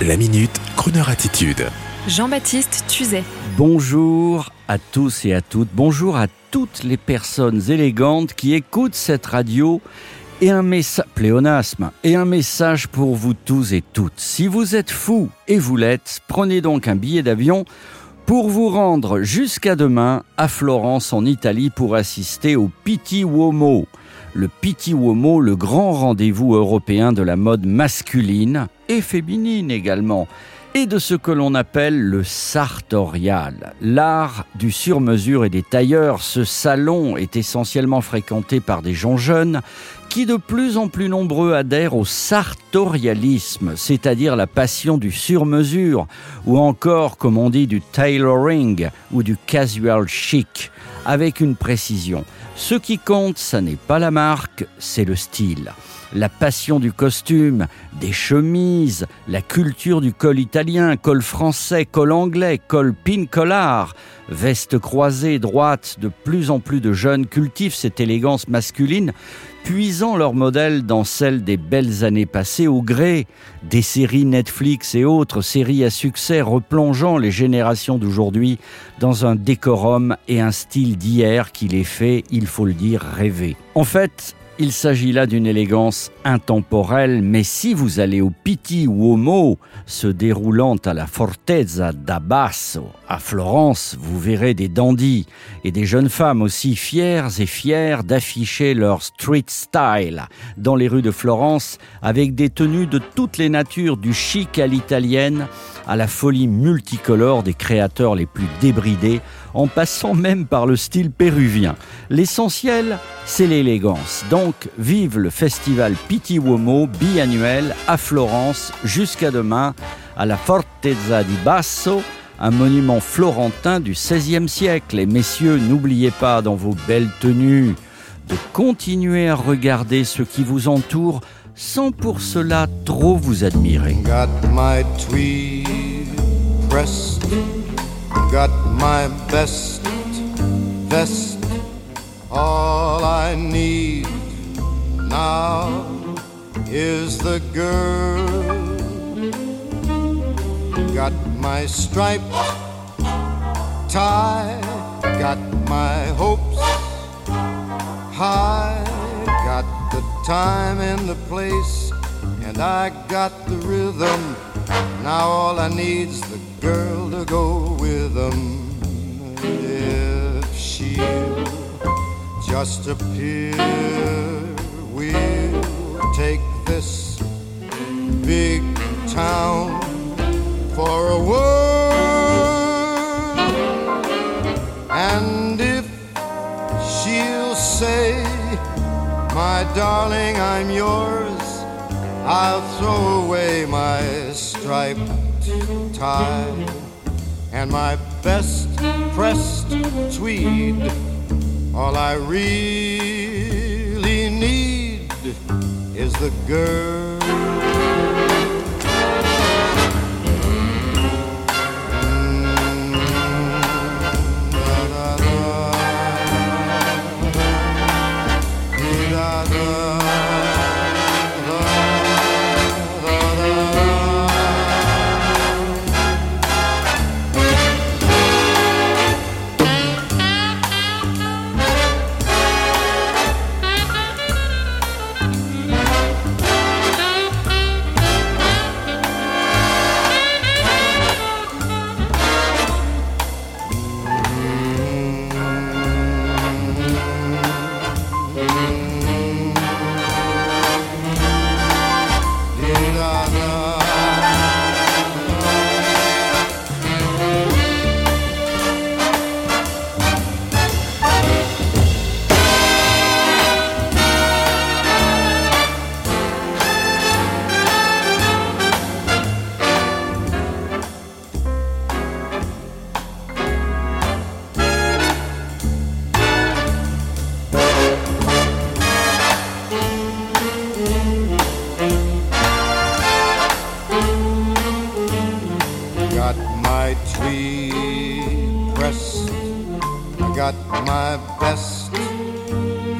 La minute, Kroneur attitude. Jean-Baptiste Tuzet. Bonjour à tous et à toutes. Bonjour à toutes les personnes élégantes qui écoutent cette radio et un message, pléonasme, et un message pour vous tous et toutes. Si vous êtes fou et vous l'êtes, prenez donc un billet d'avion pour vous rendre jusqu'à demain à Florence en Italie pour assister au Pitti Uomo. Le Pitti Uomo, le grand rendez-vous européen de la mode masculine et féminine également et de ce que l'on appelle le sartorial, l'art du sur-mesure et des tailleurs. Ce salon est essentiellement fréquenté par des gens jeunes qui de plus en plus nombreux adhèrent au sartorialisme, c'est-à-dire la passion du sur-mesure, ou encore, comme on dit, du tailoring ou du casual chic, avec une précision. Ce qui compte, ça n'est pas la marque, c'est le style la passion du costume, des chemises, la culture du col italien, col français, col anglais, col pin collar, veste croisée, droite, de plus en plus de jeunes cultivent cette élégance masculine, puisant leur modèle dans celle des belles années passées au gré des séries Netflix et autres séries à succès replongeant les générations d'aujourd'hui dans un décorum et un style d'hier qui les fait, il faut le dire, rêver. En fait, il s'agit là d'une élégance intemporelle, mais si vous allez au Pitti Uomo, se déroulant à la Fortezza d'Abasso, à Florence, vous verrez des dandys et des jeunes femmes aussi fières et fières d'afficher leur street style dans les rues de Florence avec des tenues de toutes les natures, du chic à l'italienne, à la folie multicolore des créateurs les plus débridés, en passant même par le style péruvien. L'essentiel, c'est l'élégance. Donc, vive le festival Pitti Uomo biannuel à Florence jusqu'à demain à la Fortezza di Basso, un monument florentin du XVIe siècle. Et messieurs, n'oubliez pas dans vos belles tenues de continuer à regarder ce qui vous entoure sans pour cela trop vous admirer. Got my best vest, all I need now is the girl. Got my striped tie, got my hopes high, got the time and the place, and I got the rhythm. Now all I need's the girl to go with them. If she'll just appear, we'll take this big town for a whirl. And if she'll say, My darling, I'm yours, I'll throw away my striped tie and my best pressed tweed. All I really need is the girl. Pressed. I got my best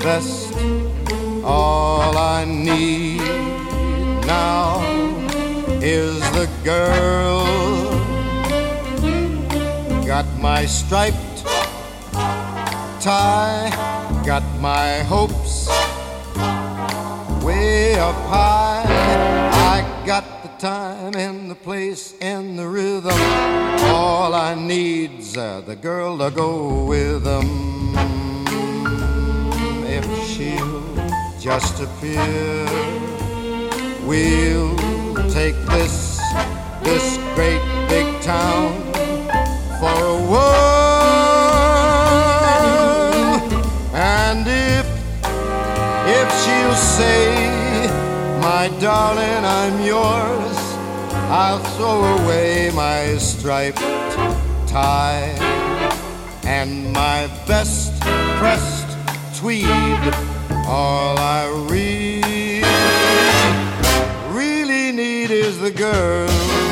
vest. All I need now is the girl. Got my striped tie, got my hopes way up high. Got the time and the place and the rhythm. All I need's uh, the girl to go with them. If she'll just appear, we'll take this this great big town for a whirl. And if if she'll say, My darling, I'm yours, I'll throw away my striped tie and my best pressed tweed. All I really, really need is the girl.